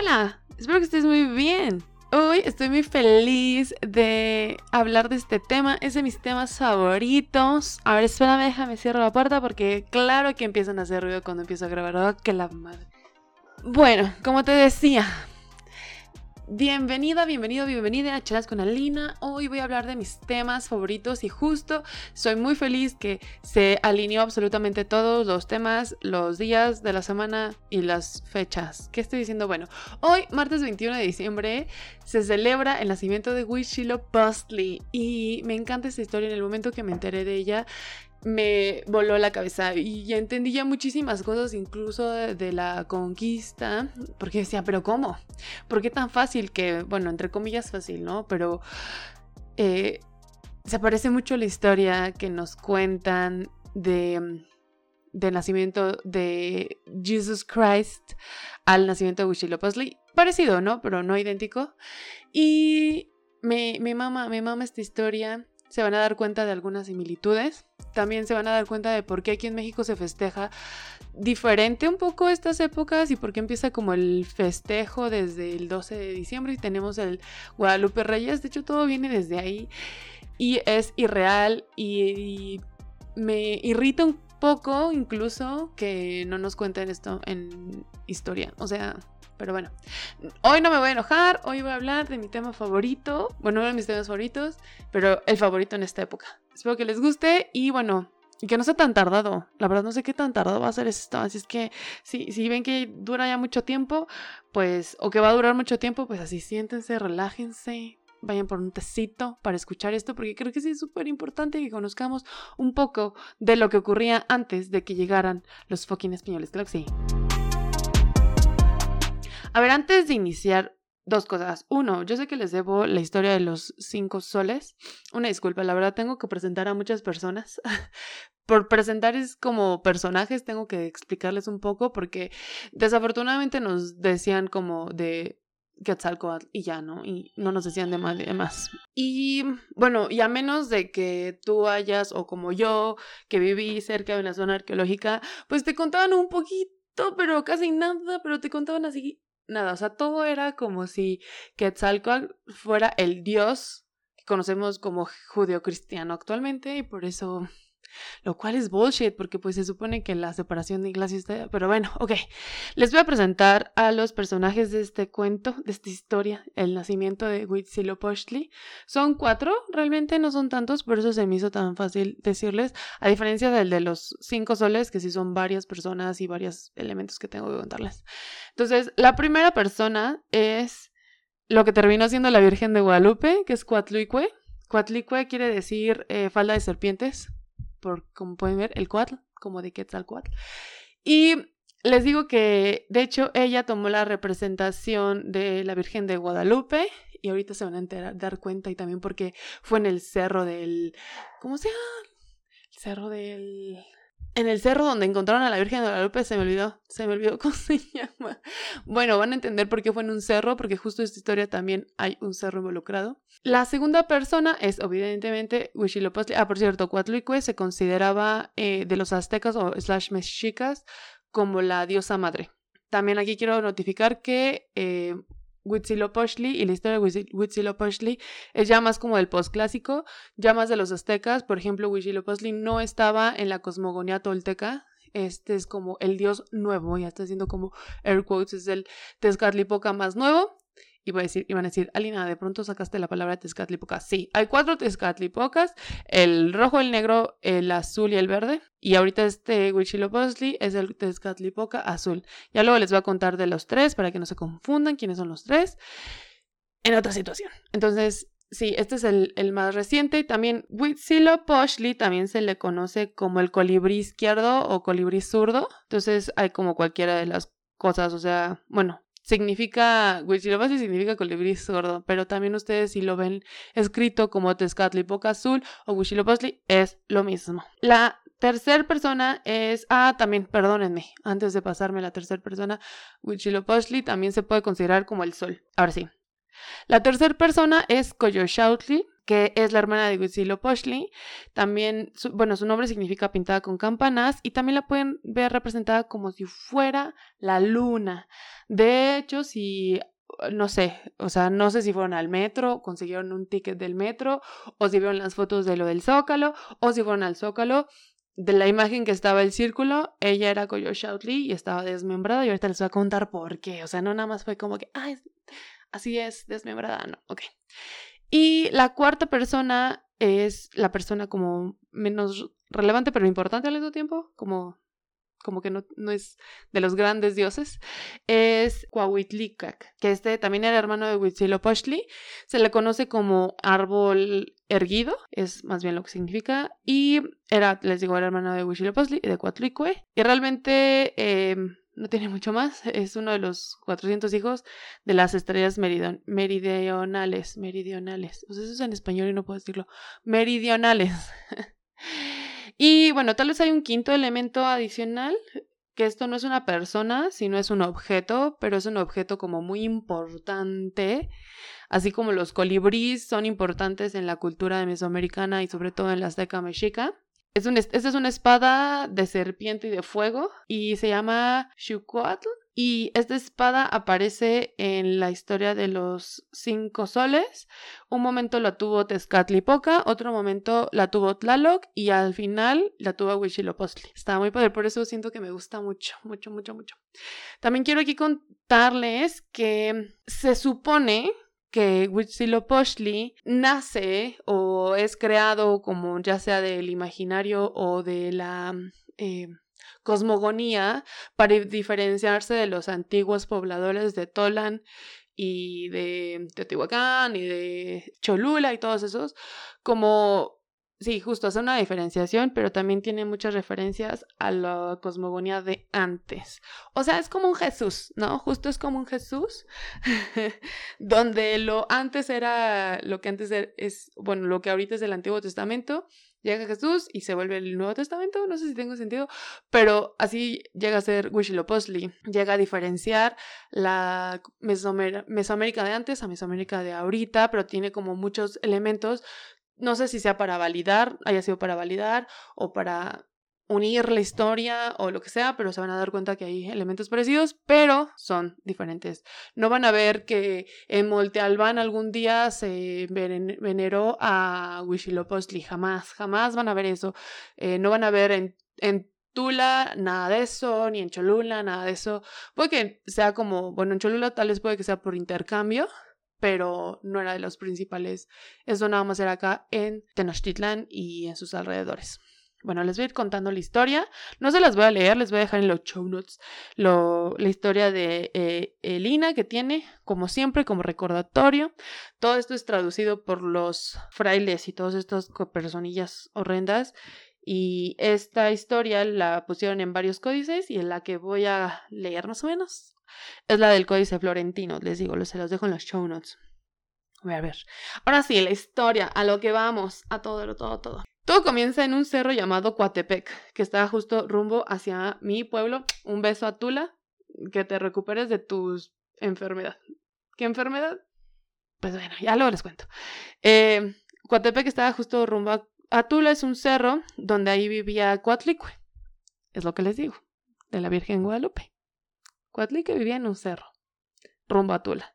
Hola, espero que estés muy bien. Hoy estoy muy feliz de hablar de este tema. Es de mis temas favoritos. A ver, espérame, déjame cierro la puerta porque claro que empiezan a hacer ruido cuando empiezo a grabar. Oh, que la madre. Bueno, como te decía, Bienvenida, bienvenido, bienvenida a Chelas con Alina. Hoy voy a hablar de mis temas favoritos y justo soy muy feliz que se alineó absolutamente todos los temas, los días de la semana y las fechas. ¿Qué estoy diciendo? Bueno, hoy, martes 21 de diciembre, se celebra el nacimiento de Wishilo Bustley y me encanta esta historia. En el momento que me enteré de ella, me voló la cabeza y entendí ya muchísimas cosas, incluso de, la conquista, porque decía, pero ¿cómo? ¿Por qué tan fácil? Que, bueno, entre comillas fácil, ¿no? Pero eh, se parece mucho la historia que nos cuentan de del nacimiento de Jesus Christ al nacimiento de Puzzle. Parecido, ¿no? Pero no idéntico. Y me, me mama, me mama esta historia se van a dar cuenta de algunas similitudes. También se van a dar cuenta de por qué aquí en México se festeja diferente un poco estas épocas y por qué empieza como el festejo desde el 12 de diciembre y tenemos el Guadalupe Reyes. De hecho, todo viene desde ahí y es irreal y, me irrita un poco incluso que no nos cuenten esto en historia. O sea, pero bueno, hoy no me voy a enojar, hoy voy a hablar de mi tema favorito, bueno, uno de mis temas favoritos, pero el favorito en esta época. Espero que les guste y bueno, que no sea tan tardado. La verdad no sé qué tan tardado va a ser esto. Así es que si, si ven que dura ya mucho tiempo, pues, o que va a durar mucho tiempo, pues así siéntense, relájense, vayan por un tecito para escuchar esto, porque creo que es súper importante que conozcamos un poco de lo que ocurría antes de que llegaran los fucking españoles. Claro que sí. A ver, antes de iniciar, dos cosas. Uno, yo sé que les debo la historia de los cinco soles. Una disculpa, la verdad tengo que presentar a muchas personas. Por presentar es como personajes, tengo que explicarles un poco porque desafortunadamente nos decían como de Quetzalcoatl y ya, ¿no? Y no nos decían de más, de más. Y bueno, y a menos de que tú hayas, o como yo, que viví cerca de una zona arqueológica, pues te contaban un poquito, pero casi nada, pero te contaban así nada, o sea, todo era como si Quetzalcoatl fuera el dios que conocemos como judeo-cristiano actualmente y por eso lo cual es bullshit porque pues se supone que la separación de iglesia está... Pero bueno, ok. Les voy a presentar a los personajes de este cuento, de esta historia, el nacimiento de Huitzilopochtli. Son cuatro, realmente no son tantos, por eso se me hizo tan fácil decirles, a diferencia del de los cinco soles, que sí son varias personas y varios elementos que tengo que contarles. Entonces, la primera persona es lo que terminó siendo la Virgen de Guadalupe, que es Cuatlicue. Cuatlicue quiere decir eh, falda de serpientes por como pueden ver, el cuatl, como de Quetzalcoatl. Y les digo que, de hecho, ella tomó la representación de la Virgen de Guadalupe y ahorita se van a enterar, dar cuenta y también porque fue en el cerro del, ¿cómo se llama? El cerro del en el cerro donde encontraron a la Virgen de Guadalupe, se me olvidó, se me olvidó cómo se llama. Bueno, van a entender por qué fue en un cerro, porque justo en esta historia también hay un cerro involucrado. La segunda persona es evidentemente Huitzilopochtli. Ah, por cierto, Coatlicue se consideraba eh, de los aztecas o slash mexicas como la diosa madre. También aquí quiero notificar que eh, Huitzilopochtli y la historia de Huitzilopochtli es ya más como del postclásico, ya más de los aztecas. Por ejemplo, Huitzilopochtli no estaba en la cosmogonía tolteca. Este es como el dios nuevo, ya está haciendo como air quotes, es el Tezcatlipoca más nuevo. Y a decir, iban a decir, Alina, de pronto sacaste la palabra Tezcatlipoca. Sí, hay cuatro Tezcatlipocas, el rojo, el negro, el azul y el verde. Y ahorita este Huitzilopochtli es el Tezcatlipoca azul. Ya luego les voy a contar de los tres para que no se confundan quiénes son los tres en otra situación. Entonces, sí, este es el, el más reciente. Y también Huitzilopochtli también se le conoce como el colibrí izquierdo o colibrí zurdo. Entonces, hay como cualquiera de las cosas, o sea, bueno, significa, Huitzilopochtli significa colibrí sordo, pero también ustedes si lo ven escrito como Tezcatlipoca azul o Huitzilopochtli es lo mismo. La tercera persona es, ah, también, perdónenme, antes de pasarme a la tercera persona, Huitzilopochtli también se puede considerar como el sol. Ahora sí. La tercera persona es Coyoshautli, que es la hermana de Huitzilopochtli. También, bueno, su nombre significa pintada con campanas y también la pueden ver representada como si fuera la luna. De hecho, si no sé, o sea, no sé si fueron al metro, consiguieron un ticket del metro, o si vieron las fotos de lo del Zócalo, o si fueron al Zócalo, de la imagen que estaba el círculo, ella era Koyo Shoutly y estaba desmembrada y ahorita les voy a contar por qué, o sea, no nada más fue como que, ay, así es, desmembrada, no, ok. Y la cuarta persona es la persona como menos relevante pero importante al mismo tiempo, como como que no, no, es de los grandes dioses, es Coahuitlicac, que este también era hermano de Huitzilopochtli. Se le conoce como árbol erguido, es más bien lo que significa, y era, les digo, era hermano de Huitzilopochtli y de Coatlicue, y realmente eh, no tiene mucho más, es uno de los 400 hijos de las estrellas meridionales, meridionales, o sea, eso es en español y no puedo decirlo, meridionales. Y bueno, tal vez hay un quinto elemento adicional, que esto no es una persona, sino es un objeto, pero es un objeto como muy importante, así como los colibríes son importantes en la cultura mesoamericana y sobre todo en la azteca mexica. Es esta es una espada de serpiente y de fuego y se llama Xucuatl. Y esta espada aparece en la historia de los cinco soles. Un momento la tuvo Tezcatlipoca, otro momento la tuvo Tlaloc y al final la tuvo Huitzilopochtli. Estaba muy padre, por eso siento que me gusta mucho, mucho, mucho, mucho. También quiero aquí contarles que se supone que Huitzilopochtli nace o es creado como ya sea del imaginario o de la eh, cosmogonía para diferenciarse de los antiguos pobladores de Tolan y de Teotihuacán y de Cholula y todos esos como Sí, justo hace una diferenciación, pero también tiene muchas referencias a la cosmogonía de antes. O sea, es como un Jesús, ¿no? Justo es como un Jesús, donde lo antes era lo que antes e-, es, bueno, lo que ahorita es el Antiguo Testamento, llega Jesús y se vuelve el Nuevo Testamento, no sé si tengo sentido, pero así llega a ser Huitzilopochtli, llega a diferenciar la Mesoamérica de antes a Mesoamérica de ahorita, pero tiene como muchos elementos no sé si sea para validar, haya sido para validar o para unir la historia o lo que sea, pero se van a dar cuenta que hay elementos parecidos, pero son diferentes. No van a ver que en Moltealbán algún día se veneró a Huitzilopochtli, jamás, jamás van a ver eso. Eh, no van a ver en, en Tula, nada de eso, ni en Cholula, nada de eso. Puede que sea como, bueno, en Cholula tal vez puede que sea por intercambio, pero no era de los principales. Eso nada más era acá en Tenochtitlan y en sus alrededores. Bueno, les voy a ir contando la historia. No se las voy a leer, les voy a dejar en los show notes lo, la historia de eh, Elina que tiene, como siempre, como recordatorio. Todo esto es traducido por los frailes y todas estas personillas horrendas. Y esta historia la pusieron en varios códices y en la que voy a leer más o menos es la del Códice Florentino, les digo, se los dejo en los show notes. Voy a ver. Ahora sí, la historia, a lo que vamos, a todo, todo, todo. Todo comienza en un cerro llamado Coatepec, que está justo rumbo hacia mi pueblo. Un beso a Tula, que te recuperes de tu enfermedad. ¿Qué enfermedad? Pues bueno, ya luego les cuento. Eh, Coatepec estaba justo rumbo a, Tula, es un cerro donde ahí vivía Coatlicue. Es lo que les digo, de la Virgen Guadalupe. Coatlique vivía en un cerro, rumbo a Tula.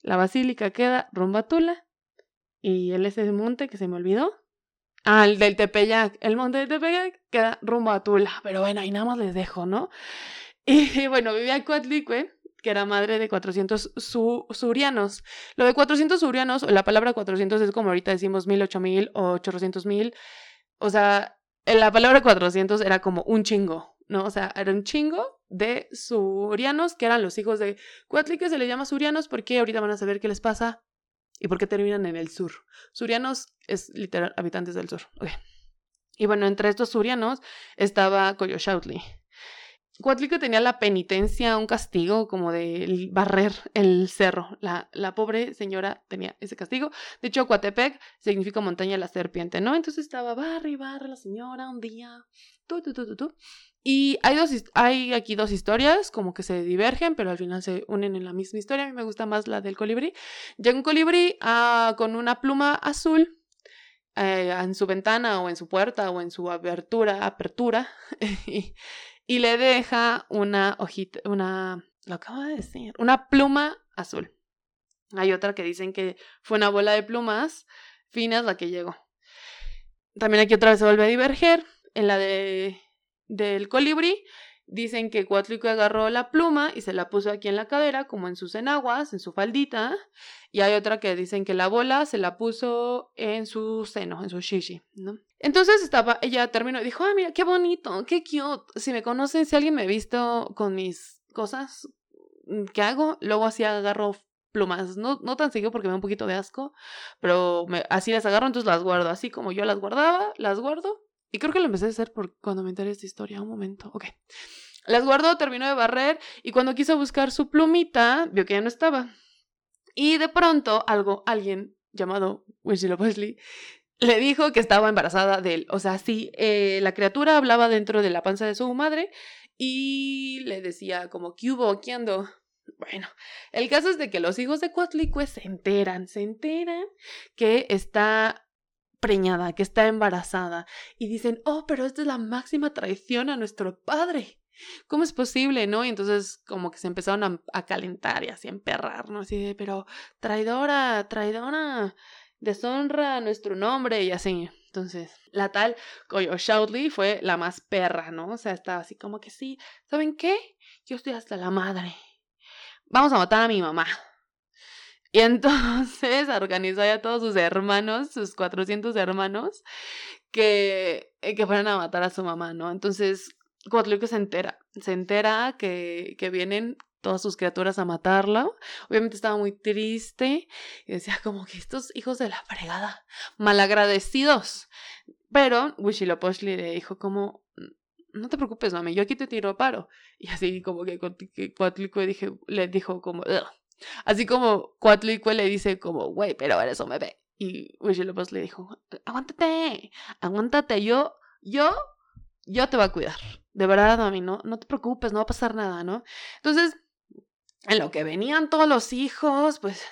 La basílica queda rumbo a. Y es ese monte que se me olvidó. Ah, el del Tepeyac. El monte del Tepeyac queda rumbo a Tula. Pero bueno, ahí nada más les dejo, ¿no? Y bueno, vivía Coatlicue, que era madre de 400 surianos. Lo de 400 surianos, la palabra 400 es como ahorita decimos mil, ocho mil o 800 mil. O sea, la palabra 400 era como un chingo, ¿no? O sea, era un chingo de surianos, que eran los hijos de Cuatli, que se les llama surianos porque ahorita van a saber qué les pasa y por qué terminan en el sur. Surianos es literal habitantes del sur. Y bueno, entre estos surianos estaba Coyoshautli. Cuatlico tenía la penitencia, un castigo como de barrer el cerro. La, la pobre señora tenía ese castigo. De hecho, Coatepec significa montaña de la serpiente, ¿no? Entonces estaba barre y barre la señora un día. Y hay, dos, hay aquí dos historias, como que se divergen, pero al final se unen en la misma historia. A mí me gusta más la del colibrí. Llega un colibrí ah, con una pluma azul eh, en su ventana o en su puerta o en su abertura, apertura, y, le deja una hojita, una, lo acabo de decir, una pluma azul. Hay otra que dicen que fue una bola de plumas finas la que llegó. También aquí otra vez se vuelve a diverger. En la de del colibrí, dicen que Cuatlico agarró la pluma y se la puso aquí en la cadera, como en sus enaguas, en su faldita. Y hay otra que dicen que la bola se la puso en su seno, en su shishi. Entonces estaba, ella terminó y dijo, ah, mira, qué bonito, qué cute. Si me conocen, si alguien me ha visto con mis cosas mm, ¿qué hago, luego así agarro plumas, no, no tan seguido porque me da un poquito de asco, pero así las agarro, entonces las guardo, así como yo las guardaba, las guardo y creo que lo empecé a hacer por cuando me enteré de esta historia. Un momento. Ok. Las guardó, terminó de barrer y cuando quiso buscar su plumita, vio que ya no estaba. Y de pronto, algo, alguien llamado Winslow Wesley le dijo que estaba embarazada de él. O sea, sí, eh, la criatura hablaba dentro de la panza de su madre y le decía como, ¿qué hubo? ¿Qué ando? Bueno, el caso es de que los hijos de Cuatlicue se enteran, se enteran que está preñada, que está embarazada, y dicen, oh, pero esta es la máxima traición a nuestro padre. ¿Cómo es posible, no? Y entonces como que se empezaron a, calentar y así a emperrar, ¿no? Así de, pero traidora, traidora, deshonra nuestro nombre y así. Entonces, la tal Koyo Shoutly fue la más perra, ¿no? O sea, estaba así como que sí, ¿saben qué? Yo estoy hasta la madre. Vamos a matar a mi mamá. Y entonces organizó a todos sus hermanos, sus 400 hermanos, que, eh, que fueran a matar a su mamá, ¿no? Entonces, que se entera, se entera que, que vienen todas sus criaturas a matarla. Obviamente estaba muy triste y decía como que estos hijos de la fregada, malagradecidos. Pero Wishilopochtli le dijo como, no te preocupes, mami, yo aquí te tiro paro. Y así como que Cuatlicue dije, le dijo como, Así como Cuatlicue le dice como, güey, pero eres un bebé. Y Lopez le dijo, aguántate, aguántate, yo, yo, yo te voy a cuidar. De verdad, mami, no, no te preocupes, no va a pasar nada, ¿no? Entonces, en lo que venían todos los hijos, pues,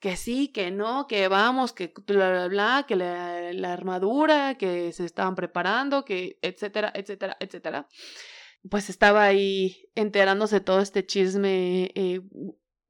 que sí, que no, que vamos, que bla, bla, bla, que la, la armadura, que se estaban preparando, que etcétera, etcétera, etcétera. Pues estaba ahí enterándose todo este chisme eh,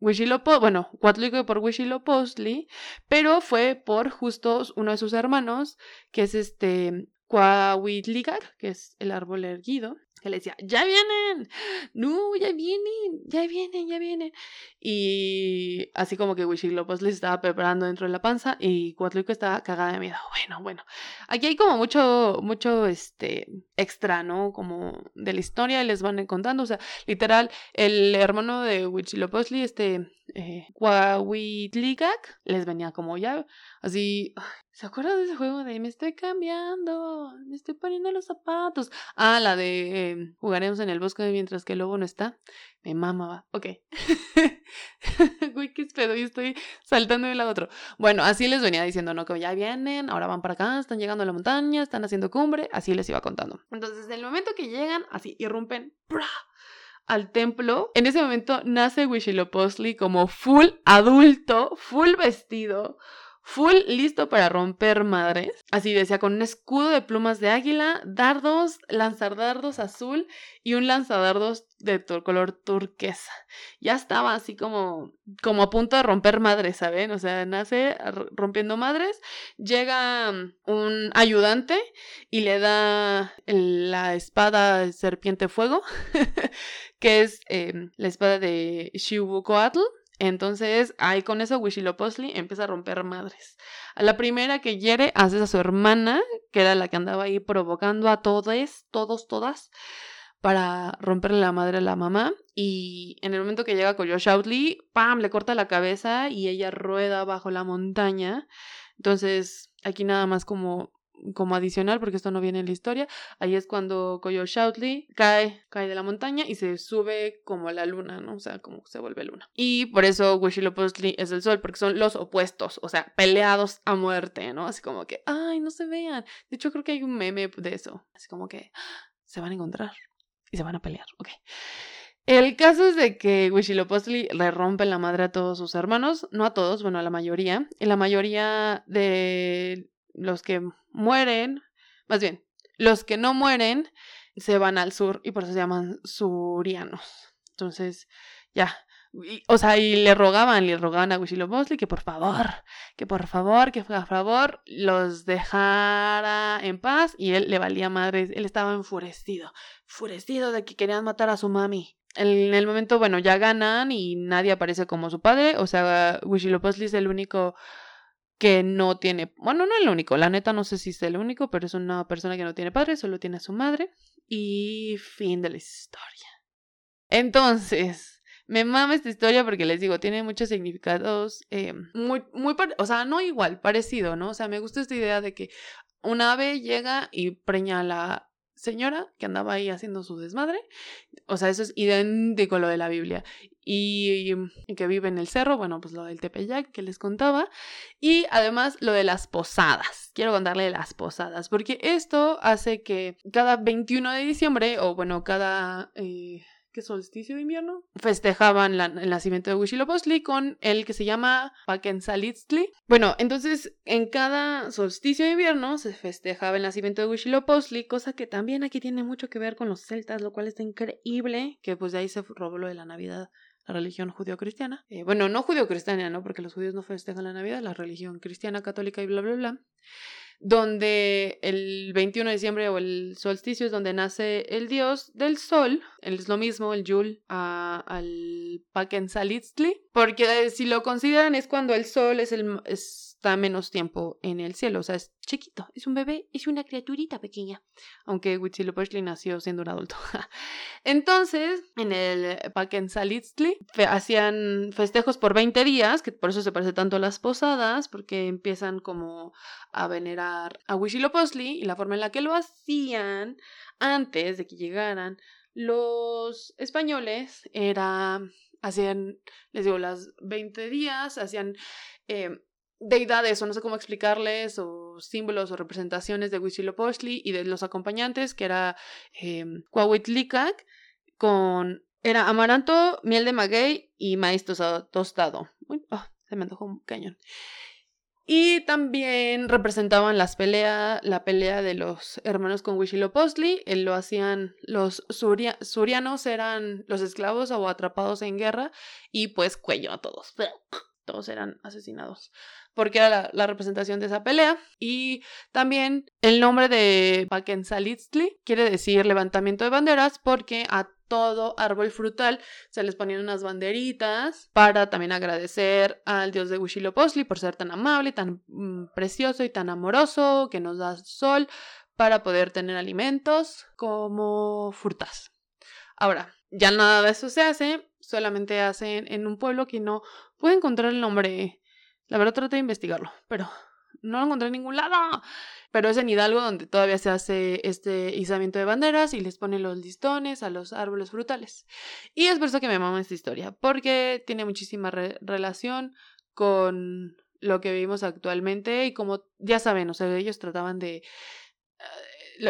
Wishilopo, bueno, Cuatlico por Wishilopostli, pero fue por justo uno de sus hermanos, que es este Coahuitlicar, que es el árbol erguido, que le decía, ya vienen, no, ya vienen, ya vienen, ya vienen. Y así como que Wishilopochtli les estaba preparando dentro de la panza y Cuatlico estaba cagada de miedo. Bueno, bueno, aquí hay como mucho, mucho, este, extra, ¿no? Como de la historia y les van contando, o sea, literal, el hermano de Huitzilopochtli, este, eh, les venía como ya, así, ¿se acuerdan de ese juego de me estoy cambiando, me estoy poniendo los zapatos? Ah, la de em, jugaremos en el bosque mientras que el lobo no está. Me mamaba, ok. Uy, qué pedo, y estoy saltando de un lado a otro. Bueno, así les venía diciendo, ¿no? Que ya vienen, ahora van para acá, están llegando a la montaña, están haciendo cumbre, así les iba contando. Entonces, en el momento que llegan, así, irrumpen, al templo. En ese momento nace Wishilopochtli como full adulto, full vestido, full listo para romper madres. Así decía, con un escudo de plumas de águila, dardos, lanzadardos azul y un lanzadardos de color turquesa. Ya estaba así como, como a punto de romper madres, ¿saben? O sea, nace rompiendo madres, llega mm, un ayudante y le da la espada serpiente fuego, que es em, la espada de Xiubucoatl entonces, ahí con eso Wishilopochtli empieza a romper madres. La primera que hiere, hace a su hermana, que era la que andaba ahí provocando a todos, todos, todas, para romperle la madre a la mamá. Y en el momento que llega Shoutly, ¡pam! le corta la cabeza y ella rueda bajo la montaña. Entonces, aquí nada más como como adicional, porque esto no viene en la historia, ahí es cuando Koyo Shoutly cae, cae de la montaña y se sube como la luna, ¿no? O sea, como se vuelve luna. Y por eso Huitzilopochtli es el sol, porque son los opuestos, o sea, peleados a muerte, ¿no? Así como que, ay, no se vean. De hecho, creo que hay un meme de eso. Así como que ¡ah! se van a encontrar y se van a pelear, ok. El caso es de que Huitzilopochtli le rompe la madre a todos sus hermanos, no a todos, bueno, a la mayoría, y la mayoría de los que mueren, más bien, los que no mueren se van al sur y por eso se llaman surianos. Entonces, ya. o sea, y le rogaban, le rogaban a Huitzilopochtli que por favor, que por favor, que por favor los dejara en paz y él le valía madre, él estaba enfurecido, enfurecido de que querían matar a su mami en el momento, bueno, ya ganan y nadie aparece como su padre. O sea, Huitzilopochtli es el único que no tiene, bueno, no el único, la neta no sé si es el único, pero es una persona que no tiene padre, solo tiene a su madre. Y fin de la historia. Entonces, me mama esta historia porque les digo, tiene muchos significados eh, muy, muy, o sea, no igual, parecido, ¿no? O sea, me gusta esta idea de que un ave llega y preña a la, señora que andaba ahí haciendo su desmadre. O sea, eso es idéntico a lo de la Biblia. Y, que vive en el cerro, bueno, pues lo del Tepeyac que les contaba. Y además lo de las posadas. Quiero contarle las posadas, porque esto hace que cada 21 de diciembre, o bueno, cada... Eh, solsticio de invierno, festejaban el nacimiento de Huitzilopochtli con el que se llama Pakensalitzli. Bueno, entonces en cada solsticio de invierno se festejaba el nacimiento de Huitzilopochtli, cosa que también aquí tiene mucho que ver con los celtas, lo cual está increíble, que pues de ahí se robó de la Navidad la religión judío-cristiana. Eh, bueno, no judío-cristiana, ¿no? Porque los judíos no festejan la Navidad, la religión cristiana, católica y bla, bla, bla donde el 21 de diciembre o el solsticio es donde nace el dios del sol, es lo mismo el Yul al Pakensalitzli, porque si lo consideran es cuando el sol es el está menos tiempo en el cielo, o sea, es chiquito, es un bebé, es una criaturita pequeña, aunque Huitzilopochtli nació siendo un adulto. Entonces, en el Pakensalitzli hacían festejos por 20 días, que por eso se parece tanto a las posadas, porque empiezan como a venerar a Huitzilopochtli y la forma en la que lo hacían antes de que llegaran los españoles era hacían, les digo, las 20 días, hacían eh, deidades o no sé cómo explicarles o símbolos o representaciones de Huitzilopochtli y de los acompañantes que era eh, con era amaranto, miel de maguey y maíz tostado. Uy, ah, se me antojó un cañón. Y también representaban las peleas, la pelea de los hermanos con Huitzilopochtli. Eh, lo hacían los surianos, eran los esclavos o atrapados en guerra y pues cuello a todos. Todos eran asesinados porque era la, representación de esa pelea. Y también el nombre de Pakensalitzli quiere decir levantamiento de banderas porque a todo árbol frutal se les ponían unas banderitas para también agradecer al dios de Huitzilopochtli por ser tan amable, tan mm, precioso y tan amoroso que nos da sol para poder tener alimentos como frutas. Ahora, ya nada de eso se hace, solamente hacen en un pueblo que no puede encontrar el nombre la verdad traté de investigarlo, pero no lo encontré en ningún lado. Pero es en Hidalgo donde todavía se hace este izamiento de banderas y les ponen los listones a los árboles frutales. Y es por eso que me mama esta historia, porque tiene muchísima relación con lo que vivimos actualmente y como ya saben, o sea, ellos trataban de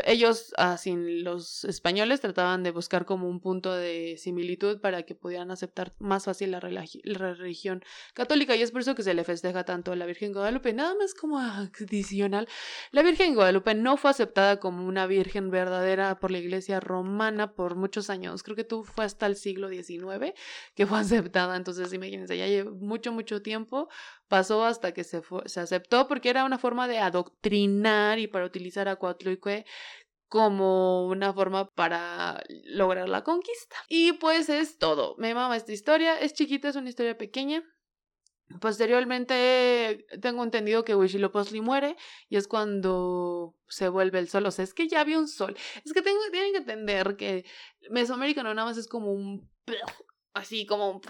ellos, así ah, los españoles, trataban de buscar como un punto de similitud para que pudieran aceptar más fácil la, religión católica y es por eso que se le festeja tanto a la Virgen Guadalupe. Nada más como adicional, la Virgen Guadalupe no fue aceptada como una virgen verdadera por la Iglesia romana por muchos años. Creo que tú fue hasta el siglo XIX que fue aceptada. Entonces, imagínense, ya lleva mucho, mucho tiempo pasó hasta que se, se aceptó porque era una forma de adoctrinar y para utilizar a Coatlicue como una forma para lograr la conquista. Y pues es todo. Me mama esta historia. Es chiquita, es una historia pequeña. Posteriormente tengo entendido que Huitzilopochtli muere y es cuando se vuelve el sol. O sea, es que ya había un sol. Es que tengo, tienen que entender que Mesoamérica no nada más es como un... Así como un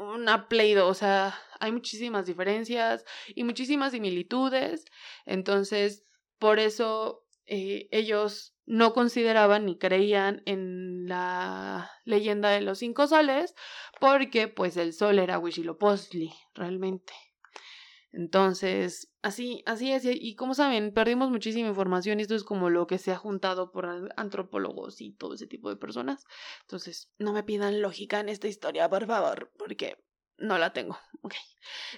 una Play o sea, hay muchísimas diferencias y muchísimas similitudes. Entonces, por eso eh, ellos no consideraban ni creían en la leyenda de los cinco soles, porque pues el sol era Huitzilopochtli, realmente. Entonces, así, así es. Y como saben, perdimos muchísima información y esto es como lo que se ha juntado por antropólogos y todo ese tipo de personas. Entonces, no me pidan lógica en esta historia, por favor, porque no la tengo. Ok.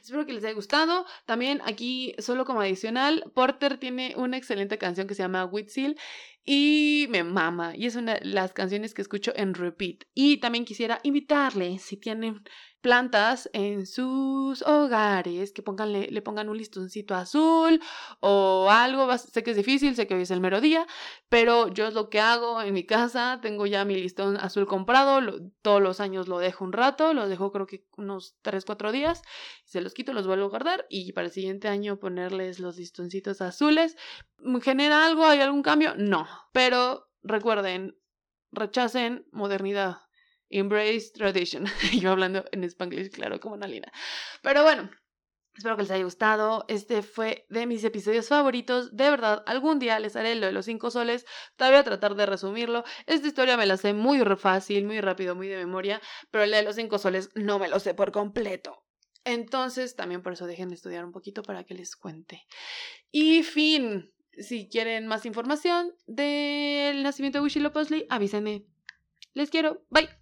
Espero que les haya gustado. También aquí, solo como adicional, Porter tiene una excelente canción que se llama Whitseal y me mama. Y es una de las canciones que escucho en repeat. Y también quisiera invitarle, si tienen plantas en sus hogares, que pongan, le, pongan un listoncito azul o algo. Sé que es difícil, sé que hoy es el mero día, pero yo es lo que hago en mi casa. Tengo ya mi listón azul comprado, todos los años lo dejo un rato, lo dejo creo que unos 3, 4 días, se los quito, los vuelvo a guardar y para el siguiente año ponerles los listoncitos azules. ¿Genera algo? ¿Hay algún cambio? No, pero recuerden, rechacen modernidad Embrace Tradition. Yo hablando en spanglish, claro, como una lina. Pero bueno, espero que les haya gustado. Este fue de mis episodios favoritos. De verdad, algún día les haré lo de los cinco soles. Todavía voy a tratar de resumirlo. Esta historia me la sé muy fácil, muy rápido, muy de memoria. Pero el de los cinco soles no me lo sé por completo. Entonces, también por eso dejen de estudiar un poquito para que les cuente. Y fin, si quieren más información del nacimiento de Huitzilopochtli, avísenme. Les quiero. Bye.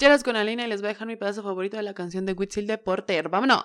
Ya con Alina y les voy a dejar mi pedazo favorito de la canción de Whitfield de Porter. ¡Vámonos!